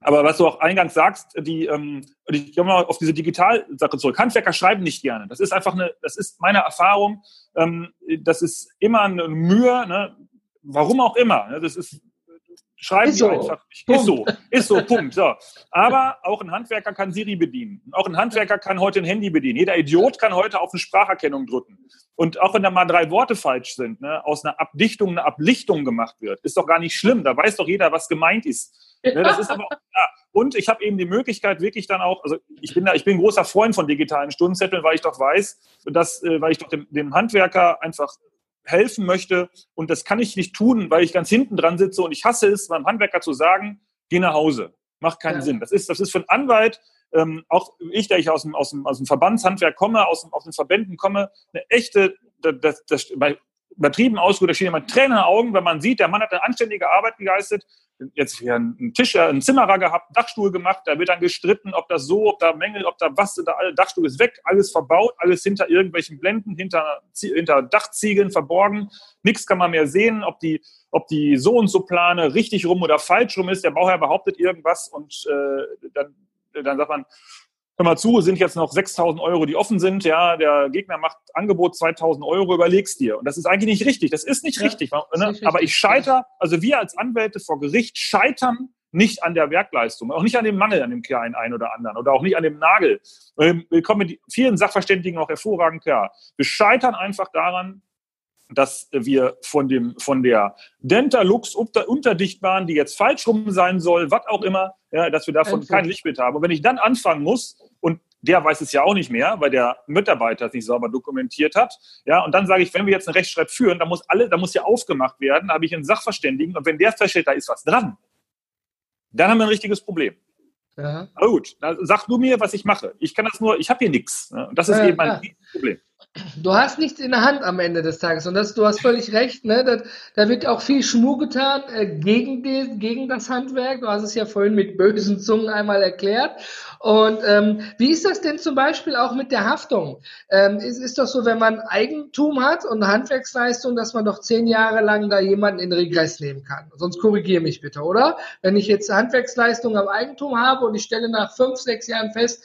Aber was du auch eingangs sagst, die, ähm, ich komme mal auf diese Digitalsache zurück. Handwerker schreiben nicht gerne. Das ist einfach eine, das ist meine Erfahrung. Ähm, das ist immer eine Mühe, ne? Warum auch immer. Ne? Das ist Schreiben ist so. einfach. Ist so, ist so, <laughs> Punkt. So. Aber auch ein Handwerker kann Siri bedienen. Auch ein Handwerker kann heute ein Handy bedienen. Jeder Idiot kann heute auf eine Spracherkennung drücken. Und auch wenn da mal drei Worte falsch sind, ne, aus einer Abdichtung eine Ablichtung gemacht wird, ist doch gar nicht schlimm. Da weiß doch jeder, was gemeint ist. Ne, das ist aber auch, ja. Und ich habe eben die Möglichkeit, wirklich dann auch, also ich bin da, ich bin ein großer Freund von digitalen Stundenzetteln, weil ich doch weiß, dass, äh, weil ich doch dem, dem Handwerker einfach helfen möchte. Und das kann ich nicht tun, weil ich ganz hinten dran sitze und ich hasse es, meinem Handwerker zu sagen, geh nach Hause. Macht keinen ja. Sinn. Das ist, das ist für einen Anwalt, ähm, auch ich, der ich aus dem, aus dem, aus dem Verbandshandwerk komme, aus, dem, aus den Verbänden komme, eine echte, das, das, bei übertrieben ausgeruht, da stehen immer Tränen in den Augen, wenn man sieht, der Mann hat eine anständige Arbeit geleistet, jetzt hier einen Tischer, einen Zimmerer gehabt, einen Dachstuhl gemacht, da wird dann gestritten, ob das so, ob da Mängel, ob da was, da alle Dachstuhl ist weg, alles verbaut, alles hinter irgendwelchen Blenden, hinter, hinter Dachziegeln verborgen, nichts kann man mehr sehen, ob die, ob die so und so Plane richtig rum oder falsch rum ist, der Bauherr behauptet irgendwas und äh, dann dann sagt man, hör mal zu, sind jetzt noch 6.000 Euro, die offen sind, ja, der Gegner macht Angebot 2.000 Euro, überlegst dir. Und das ist eigentlich nicht richtig. Das ist nicht ja, richtig. Ne? Ist nicht Aber ich scheiter, also wir als Anwälte vor Gericht scheitern nicht an der Werkleistung, auch nicht an dem Mangel an dem kleinen einen oder anderen oder auch nicht an dem Nagel. Ähm, wir kommen mit vielen Sachverständigen auch hervorragend klar. Wir scheitern einfach daran, dass wir von, dem, von der Dentalux Unterdichtbahn, die jetzt falsch rum sein soll, was auch immer, ja, dass wir davon kein Lichtbild haben. Und wenn ich dann anfangen muss, und der weiß es ja auch nicht mehr, weil der Mitarbeiter es nicht sauber dokumentiert hat. Ja, und dann sage ich, wenn wir jetzt einen Rechtsstreit führen, dann muss alle, dann muss ja aufgemacht werden, da habe ich einen Sachverständigen und wenn der feststellt, da ist was dran, dann haben wir ein richtiges Problem. Ja. Aber gut, sag du mir, was ich mache. Ich kann das nur, ich habe hier nichts. Ne? Und das ist ja, eben mein ja. Du hast nichts in der Hand am Ende des Tages. Und das, du hast völlig recht, ne? Da, da wird auch viel Schmuh getan äh, gegen, die, gegen das Handwerk. Du hast es ja vorhin mit bösen Zungen einmal erklärt. Und ähm, wie ist das denn zum Beispiel auch mit der Haftung? Ähm, ist, ist doch so, wenn man Eigentum hat und Handwerksleistung, dass man doch zehn Jahre lang da jemanden in Regress nehmen kann. Sonst korrigiere mich bitte, oder? Wenn ich jetzt Handwerksleistung am Eigentum habe und ich stelle nach fünf, sechs Jahren fest,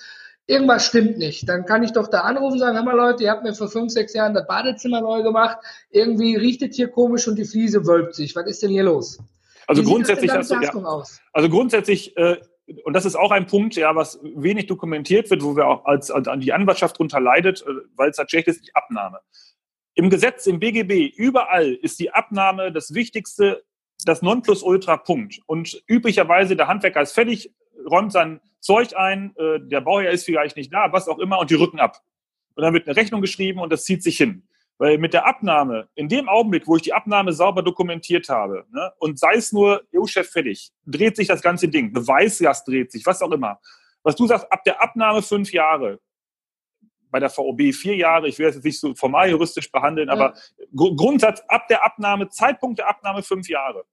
irgendwas stimmt nicht. Dann kann ich doch da anrufen und sagen, hör mal Leute, ihr habt mir vor fünf, sechs Jahren das Badezimmer neu gemacht. Irgendwie riecht es hier komisch und die Fliese wölbt sich. Was ist denn hier los? Also Wie grundsätzlich hast du, ja, also grundsätzlich, äh, und das ist auch ein Punkt, ja, was wenig dokumentiert wird, wo wir auch als, als an die Anwaltschaft drunter leidet, äh, weil es halt schlecht ist, die Abnahme. Im Gesetz, im BGB, überall ist die Abnahme das Wichtigste, das Nonplusultra-Punkt. Und üblicherweise der Handwerker ist fertig, räumt sein Zeug ein, äh, der Bauherr ist vielleicht nicht da, was auch immer, und die rücken ab. Und dann wird eine Rechnung geschrieben und das zieht sich hin. Weil mit der Abnahme, in dem Augenblick, wo ich die Abnahme sauber dokumentiert habe, ne, und sei es nur, EU-Chef fertig, dreht sich das ganze Ding, Beweisgast dreht sich, was auch immer. Was du sagst, ab der Abnahme fünf Jahre, bei der VOB vier Jahre, ich will das jetzt nicht so formal juristisch behandeln, ja. aber Grundsatz ab der Abnahme, Zeitpunkt der Abnahme fünf Jahre.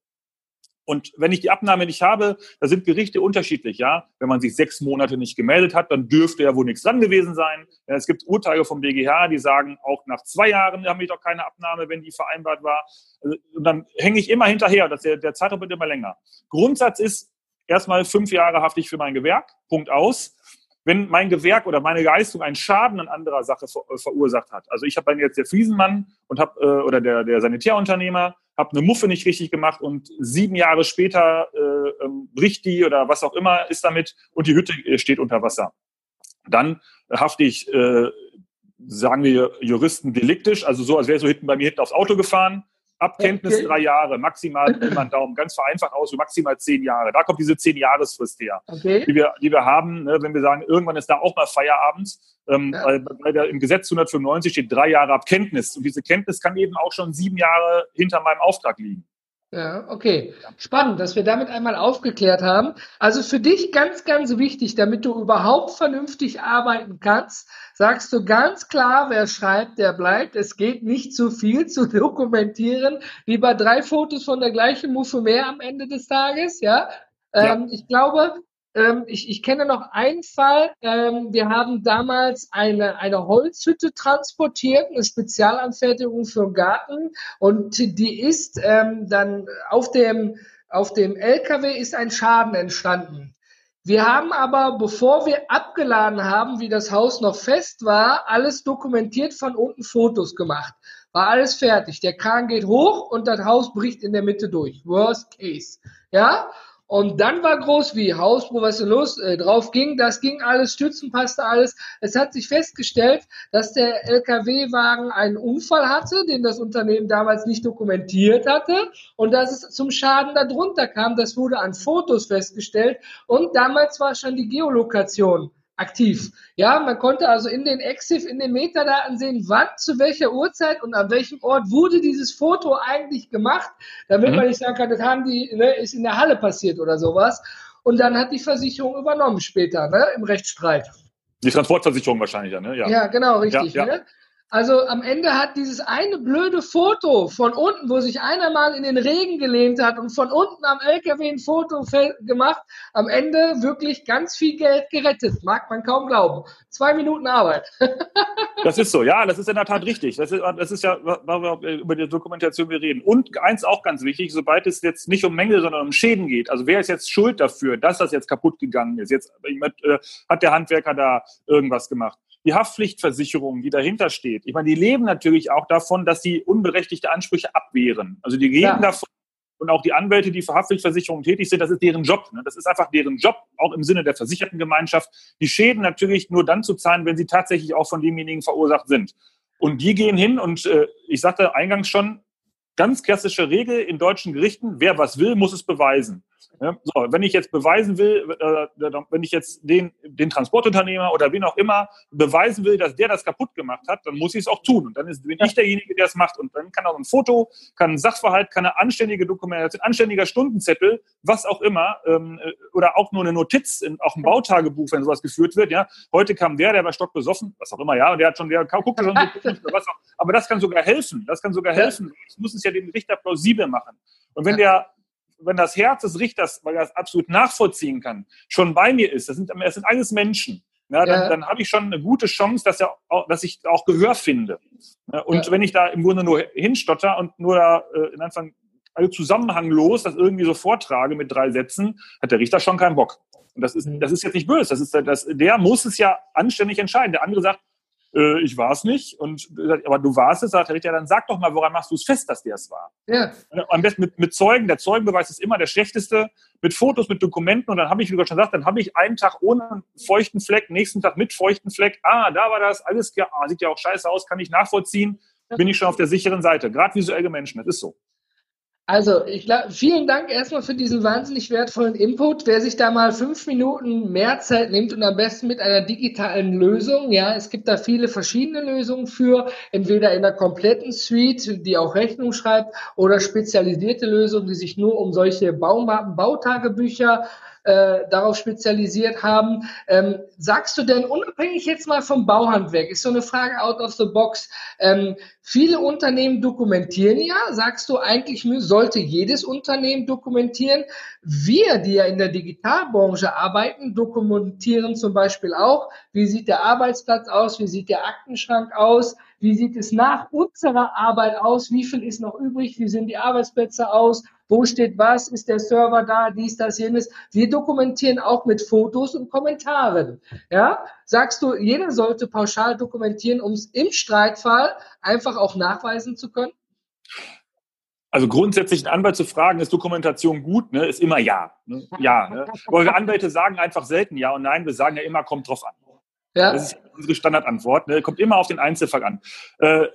Und wenn ich die Abnahme nicht habe, da sind Gerichte unterschiedlich, ja. Wenn man sich sechs Monate nicht gemeldet hat, dann dürfte ja wohl nichts dran gewesen sein. Es gibt Urteile vom BGH, die sagen, auch nach zwei Jahren habe ich doch keine Abnahme, wenn die vereinbart war. Also, und dann hänge ich immer hinterher, dass der, der Zeitraum wird immer länger. Grundsatz ist erstmal fünf Jahre haftig für mein Gewerk, Punkt aus. Wenn mein Gewerk oder meine Leistung einen Schaden an anderer Sache ver verursacht hat. Also ich habe dann jetzt der Fliesenmann und habe äh, oder der, der Sanitärunternehmer habe eine Muffe nicht richtig gemacht und sieben Jahre später äh, ähm, bricht die oder was auch immer ist damit und die Hütte äh, steht unter Wasser. Dann hafte ich, äh, sagen wir Juristen, deliktisch, also so, als wäre so hinten bei mir hinten aufs Auto gefahren, Abkenntnis okay. drei Jahre, maximal <laughs> immer einen Daumen, ganz vereinfacht aus, so maximal zehn Jahre. Da kommt diese zehn Jahresfrist her, okay. die, wir, die wir haben, ne, wenn wir sagen, irgendwann ist da auch mal Feierabend. Ähm, ja. weil, weil der, im Gesetz 195 steht drei Jahre Abkenntnis. Und diese Kenntnis kann eben auch schon sieben Jahre hinter meinem Auftrag liegen. Ja, okay. Spannend, dass wir damit einmal aufgeklärt haben. Also für dich ganz, ganz wichtig, damit du überhaupt vernünftig arbeiten kannst, sagst du ganz klar, wer schreibt, der bleibt. Es geht nicht zu viel zu dokumentieren. Lieber drei Fotos von der gleichen Muffe mehr am Ende des Tages, ja. ja. Ähm, ich glaube, ähm, ich, ich kenne noch einen Fall. Ähm, wir haben damals eine, eine Holzhütte transportiert, eine Spezialanfertigung für den Garten. Und die ist ähm, dann auf dem, auf dem LKW ist ein Schaden entstanden. Wir haben aber, bevor wir abgeladen haben, wie das Haus noch fest war, alles dokumentiert von unten Fotos gemacht. War alles fertig. Der Kran geht hoch und das Haus bricht in der Mitte durch. Worst case. Ja? Und dann war groß wie Hausbruch, was los äh, drauf ging. Das ging alles, Stützen passte alles. Es hat sich festgestellt, dass der LKW-Wagen einen Unfall hatte, den das Unternehmen damals nicht dokumentiert hatte und dass es zum Schaden darunter kam. Das wurde an Fotos festgestellt und damals war schon die Geolokation aktiv. Ja, man konnte also in den Exif, in den Metadaten sehen, wann, zu welcher Uhrzeit und an welchem Ort wurde dieses Foto eigentlich gemacht, damit mhm. man nicht sagen kann, das haben die, ne, ist in der Halle passiert oder sowas. Und dann hat die Versicherung übernommen später, ne, im Rechtsstreit. Die Transportversicherung wahrscheinlich, ja, ne? Ja, ja genau, richtig. Ja, ja. Ne? Also am Ende hat dieses eine blöde Foto von unten, wo sich einer mal in den Regen gelehnt hat und von unten am LKW ein Foto gemacht, am Ende wirklich ganz viel Geld gerettet. Mag man kaum glauben. Zwei Minuten Arbeit. <laughs> das ist so, ja, das ist in der Tat richtig. Das ist, das ist ja, über die Dokumentation wir reden. Und eins auch ganz wichtig, sobald es jetzt nicht um Mängel, sondern um Schäden geht. Also wer ist jetzt schuld dafür, dass das jetzt kaputt gegangen ist? Jetzt äh, hat der Handwerker da irgendwas gemacht die Haftpflichtversicherung, die dahinter steht. Ich meine, die leben natürlich auch davon, dass sie unberechtigte Ansprüche abwehren. Also die reden ja. davon, und auch die Anwälte, die für Haftpflichtversicherung tätig sind, das ist deren Job. Ne? Das ist einfach deren Job, auch im Sinne der Versichertengemeinschaft, die Schäden natürlich nur dann zu zahlen, wenn sie tatsächlich auch von demjenigen verursacht sind. Und die gehen hin und äh, ich sagte eingangs schon, ganz klassische Regel in deutschen Gerichten, wer was will, muss es beweisen. So, wenn ich jetzt beweisen will, äh, wenn ich jetzt den, den Transportunternehmer oder wen auch immer beweisen will, dass der das kaputt gemacht hat, dann muss ich es auch tun. Und dann ist, bin ich derjenige, der es macht. Und dann kann auch ein Foto, kann ein Sachverhalt, kann eine anständige Dokumentation, ein anständiger Stundenzettel, was auch immer, ähm, äh, oder auch nur eine Notiz, in, auch ein Bautagebuch, wenn sowas geführt wird. Ja, heute kam der, der war stockbesoffen, was auch immer, ja, und der hat schon, der guckt schon, <laughs> was auch, aber das kann sogar helfen. Das kann sogar helfen. Ich muss es ja dem Richter plausibel machen. Und wenn der wenn das Herz des Richters, weil er das absolut nachvollziehen kann, schon bei mir ist, das sind, das sind alles Menschen, ja, dann, ja. dann habe ich schon eine gute Chance, dass, er, dass ich auch Gehör finde. Und ja. wenn ich da im Grunde nur hinstotter und nur da äh, in Anfang also zusammenhanglos das irgendwie so vortrage mit drei Sätzen, hat der Richter schon keinen Bock. Und das ist, mhm. das ist jetzt nicht böse. Das ist, das, der muss es ja anständig entscheiden. Der andere sagt, äh, ich war es nicht. Und aber du warst es, sagt der Richter, dann sag doch mal, woran machst du es fest, dass der es war? Ja. Am besten mit, mit Zeugen. Der Zeugenbeweis ist immer der schlechteste. Mit Fotos, mit Dokumenten. Und dann habe ich, wie Gott schon sagt, dann habe ich einen Tag ohne feuchten Fleck, nächsten Tag mit feuchten Fleck. Ah, da war das, alles, ja, ah, sieht ja auch scheiße aus, kann ich nachvollziehen. Bin ich schon auf der sicheren Seite. Gerade visuelle Menschen, das ist so. Also, ich glaube, vielen Dank erstmal für diesen wahnsinnig wertvollen Input. Wer sich da mal fünf Minuten mehr Zeit nimmt und am besten mit einer digitalen Lösung, ja, es gibt da viele verschiedene Lösungen für, entweder in der kompletten Suite, die auch Rechnung schreibt, oder spezialisierte Lösungen, die sich nur um solche Baumappen, Bautagebücher äh, darauf spezialisiert haben. Ähm, sagst du denn, unabhängig jetzt mal vom Bauhandwerk, ist so eine Frage out of the box, ähm, viele Unternehmen dokumentieren ja, sagst du, eigentlich sollte jedes Unternehmen dokumentieren. Wir, die ja in der Digitalbranche arbeiten, dokumentieren zum Beispiel auch, wie sieht der Arbeitsplatz aus, wie sieht der Aktenschrank aus, wie sieht es nach unserer Arbeit aus, wie viel ist noch übrig, wie sehen die Arbeitsplätze aus, wo steht was? Ist der Server da? Dies, das, jenes. Wir dokumentieren auch mit Fotos und Kommentaren. Ja? Sagst du, jeder sollte pauschal dokumentieren, um es im Streitfall einfach auch nachweisen zu können? Also grundsätzlich einen Anwalt zu fragen, ist Dokumentation gut, ne, ist immer ja. Ne? Ja. Ne? Eure Anwälte sagen einfach selten ja und nein, wir sagen ja immer, kommt drauf an. Ja. Das ist unsere Standardantwort. Ne? Kommt immer auf den Einzelfall an. Äh,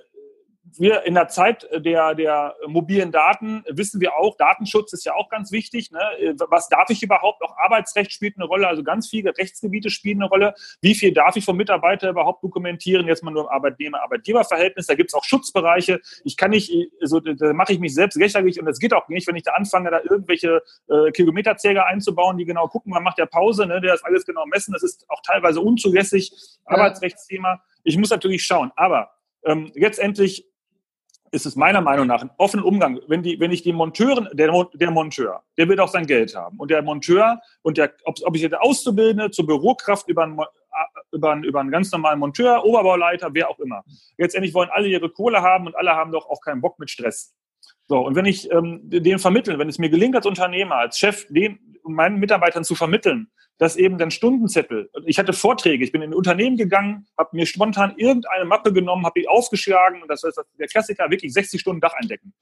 wir in der Zeit der, der mobilen Daten wissen wir auch, Datenschutz ist ja auch ganz wichtig. Ne? Was darf ich überhaupt? Auch Arbeitsrecht spielt eine Rolle, also ganz viele Rechtsgebiete spielen eine Rolle. Wie viel darf ich vom Mitarbeiter überhaupt dokumentieren? Jetzt mal nur im Arbeitnehmer-Arbeitgeber-Verhältnis. Da gibt es auch Schutzbereiche. Ich kann nicht, so, da mache ich mich selbst lächerlich und das geht auch nicht, wenn ich da anfange, da irgendwelche äh, Kilometerzähler einzubauen, die genau gucken, man macht ja Pause, ne? der das alles genau messen. Das ist auch teilweise unzulässig. Ja. Arbeitsrechtsthema. Ich muss natürlich schauen. Aber ähm, jetzt endlich ist es meiner Meinung nach ein offener Umgang. Wenn, die, wenn ich die Monteuren, der, der Monteur, der wird auch sein Geld haben. Und der Monteur und der, ob, ob ich der Auszubildende zur Bürokraft über einen, über, einen, über einen ganz normalen Monteur, Oberbauleiter, wer auch immer. Letztendlich wollen alle ihre Kohle haben und alle haben doch auch keinen Bock mit Stress. So, und wenn ich ähm, den vermitteln, wenn es mir gelingt als Unternehmer, als Chef, den meinen Mitarbeitern zu vermitteln, dass eben dann Stundenzettel, ich hatte Vorträge, ich bin in ein Unternehmen gegangen, habe mir spontan irgendeine Mappe genommen, habe die aufgeschlagen und das ist der Klassiker, wirklich 60 Stunden Dach eindecken.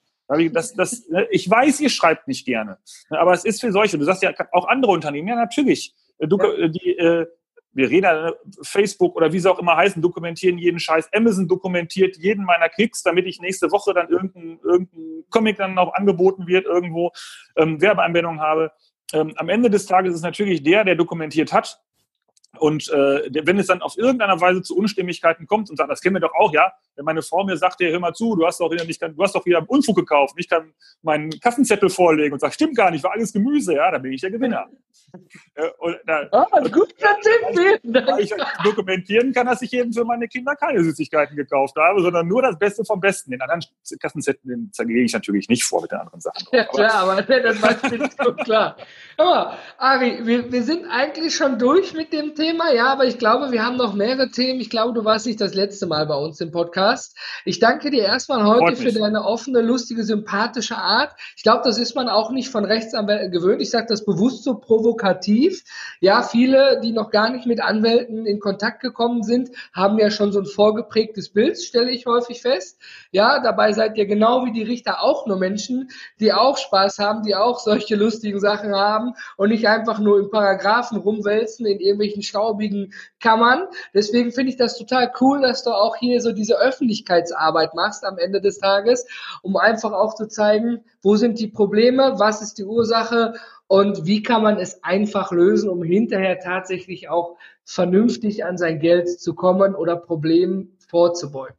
Das, das, ne, ich weiß, ihr schreibt nicht gerne, aber es ist für solche. Du sagst ja auch andere Unternehmen, ja natürlich. Du, ja. Die, äh, wir reden ja, Facebook oder wie sie auch immer heißen, dokumentieren jeden Scheiß. Amazon dokumentiert jeden meiner Klicks, damit ich nächste Woche dann irgendein, irgendein Comic dann auch angeboten wird, irgendwo ähm, Werbeanwendung habe ähm, am Ende des Tages ist natürlich der, der dokumentiert hat. Und äh, wenn es dann auf irgendeiner Weise zu Unstimmigkeiten kommt und sagt, das kennen wir doch auch, ja, Wenn meine Frau mir sagt, hör mal zu, du hast doch wieder nicht, du hast doch wieder Unfug gekauft, ich kann meinen Kassenzettel vorlegen und sag, stimmt gar nicht, war alles Gemüse, ja, dann bin ich der Gewinner. und, da, oh, gut weil ich dokumentieren kann, dass ich eben für meine Kinder keine Süßigkeiten gekauft habe, sondern nur das Beste vom Besten. Den anderen Kassenzettel zerlege ich natürlich nicht vor mit den anderen Sachen. Ja, klar, aber das Beispiel ist so klar. Aber, Ari, wir, wir sind eigentlich schon durch mit dem Thema, ja, aber ich glaube, wir haben noch mehrere Themen. Ich glaube, du warst nicht das letzte Mal bei uns im Podcast. Ich danke dir erstmal heute für deine offene, lustige, sympathische Art. Ich glaube, das ist man auch nicht von Rechtsanwälten gewöhnt. Ich sage das bewusst so provokativ. Ja, viele, die noch gar nicht mit Anwälten in Kontakt gekommen sind, haben ja schon so ein vorgeprägtes Bild, stelle ich häufig fest. Ja, dabei seid ihr genau wie die Richter auch nur Menschen, die auch Spaß haben, die auch solche lustigen Sachen haben und nicht einfach nur in Paragraphen rumwälzen in irgendwelchen staubigen Kammern. Deswegen finde ich das total cool, dass du auch hier so diese Öffentlichkeitsarbeit machst am Ende des Tages, um einfach auch zu zeigen, wo sind die Probleme, was ist die Ursache und wie kann man es einfach lösen, um hinterher tatsächlich auch vernünftig an sein Geld zu kommen oder Problemen vorzubeugen.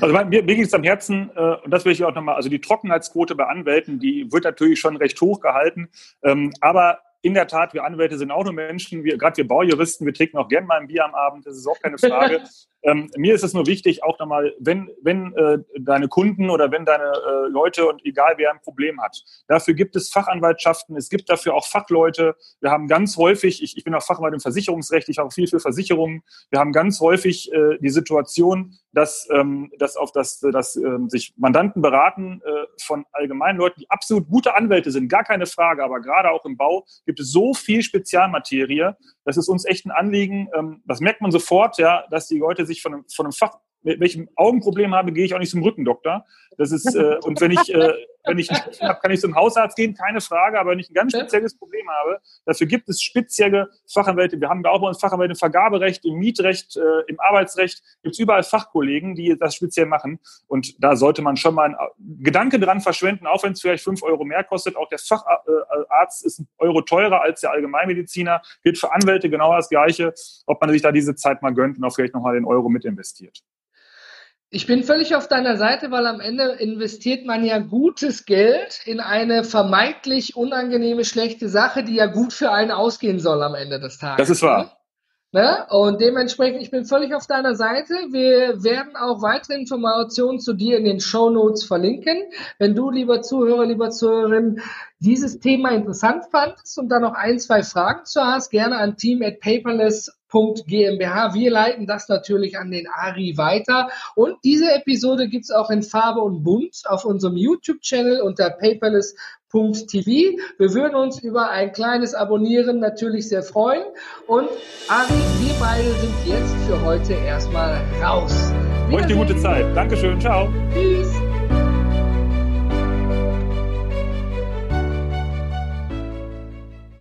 Also mir, mir ging es am Herzen, äh, und das will ich auch nochmal, also die Trockenheitsquote bei Anwälten, die wird natürlich schon recht hoch gehalten, ähm, aber in der Tat, wir Anwälte sind auch nur Menschen, wir, gerade wir Baujuristen, wir trinken auch gern mal ein Bier am Abend, das ist auch keine Frage. <laughs> ähm, mir ist es nur wichtig, auch nochmal, wenn, wenn äh, deine Kunden oder wenn deine äh, Leute und egal wer ein Problem hat, dafür gibt es Fachanwaltschaften, es gibt dafür auch Fachleute. Wir haben ganz häufig, ich, ich bin auch Fachanwalt im Versicherungsrecht, ich habe viel für Versicherungen, wir haben ganz häufig äh, die Situation, dass, ähm, dass auf das, dass ähm, sich Mandanten beraten äh, von allgemeinen Leuten, die absolut gute Anwälte sind, gar keine Frage, aber gerade auch im Bau gibt es so viel Spezialmaterie, das ist uns echt ein Anliegen. Ähm, das merkt man sofort, ja, dass die Leute sich von einem, von einem Fach wenn ich Augenproblem habe, gehe ich auch nicht zum Rückendoktor. Das ist, äh, und wenn ich, äh, wenn ich ein Schnupfen habe, kann ich zum Hausarzt gehen, keine Frage. Aber wenn ich ein ganz spezielles Problem habe, dafür gibt es spezielle Fachanwälte. Wir haben da auch bei uns Fachanwälte im Vergaberecht, im Mietrecht, äh, im Arbeitsrecht. Gibt es überall Fachkollegen, die das speziell machen. Und da sollte man schon mal einen Gedanke dran verschwenden, auch wenn es vielleicht fünf Euro mehr kostet. Auch der Facharzt ist ein Euro teurer als der Allgemeinmediziner. Gilt für Anwälte genau das Gleiche, ob man sich da diese Zeit mal gönnt und auch vielleicht nochmal den Euro mit investiert. Ich bin völlig auf deiner Seite, weil am Ende investiert man ja gutes Geld in eine vermeintlich unangenehme, schlechte Sache, die ja gut für einen ausgehen soll am Ende des Tages. Das ist wahr. Ne? Und dementsprechend, ich bin völlig auf deiner Seite. Wir werden auch weitere Informationen zu dir in den Show Notes verlinken. Wenn du, lieber Zuhörer, lieber Zuhörerin, dieses Thema interessant fandest und da noch ein, zwei Fragen zu hast, gerne an team at paperless GmbH. Wir leiten das natürlich an den Ari weiter. Und diese Episode gibt's auch in Farbe und Bunt auf unserem YouTube-Channel unter paperless.tv. Wir würden uns über ein kleines Abonnieren natürlich sehr freuen. Und Ari, wir beide sind jetzt für heute erstmal raus. Euch eine gute Zeit. Dankeschön. Ciao. Tschüss.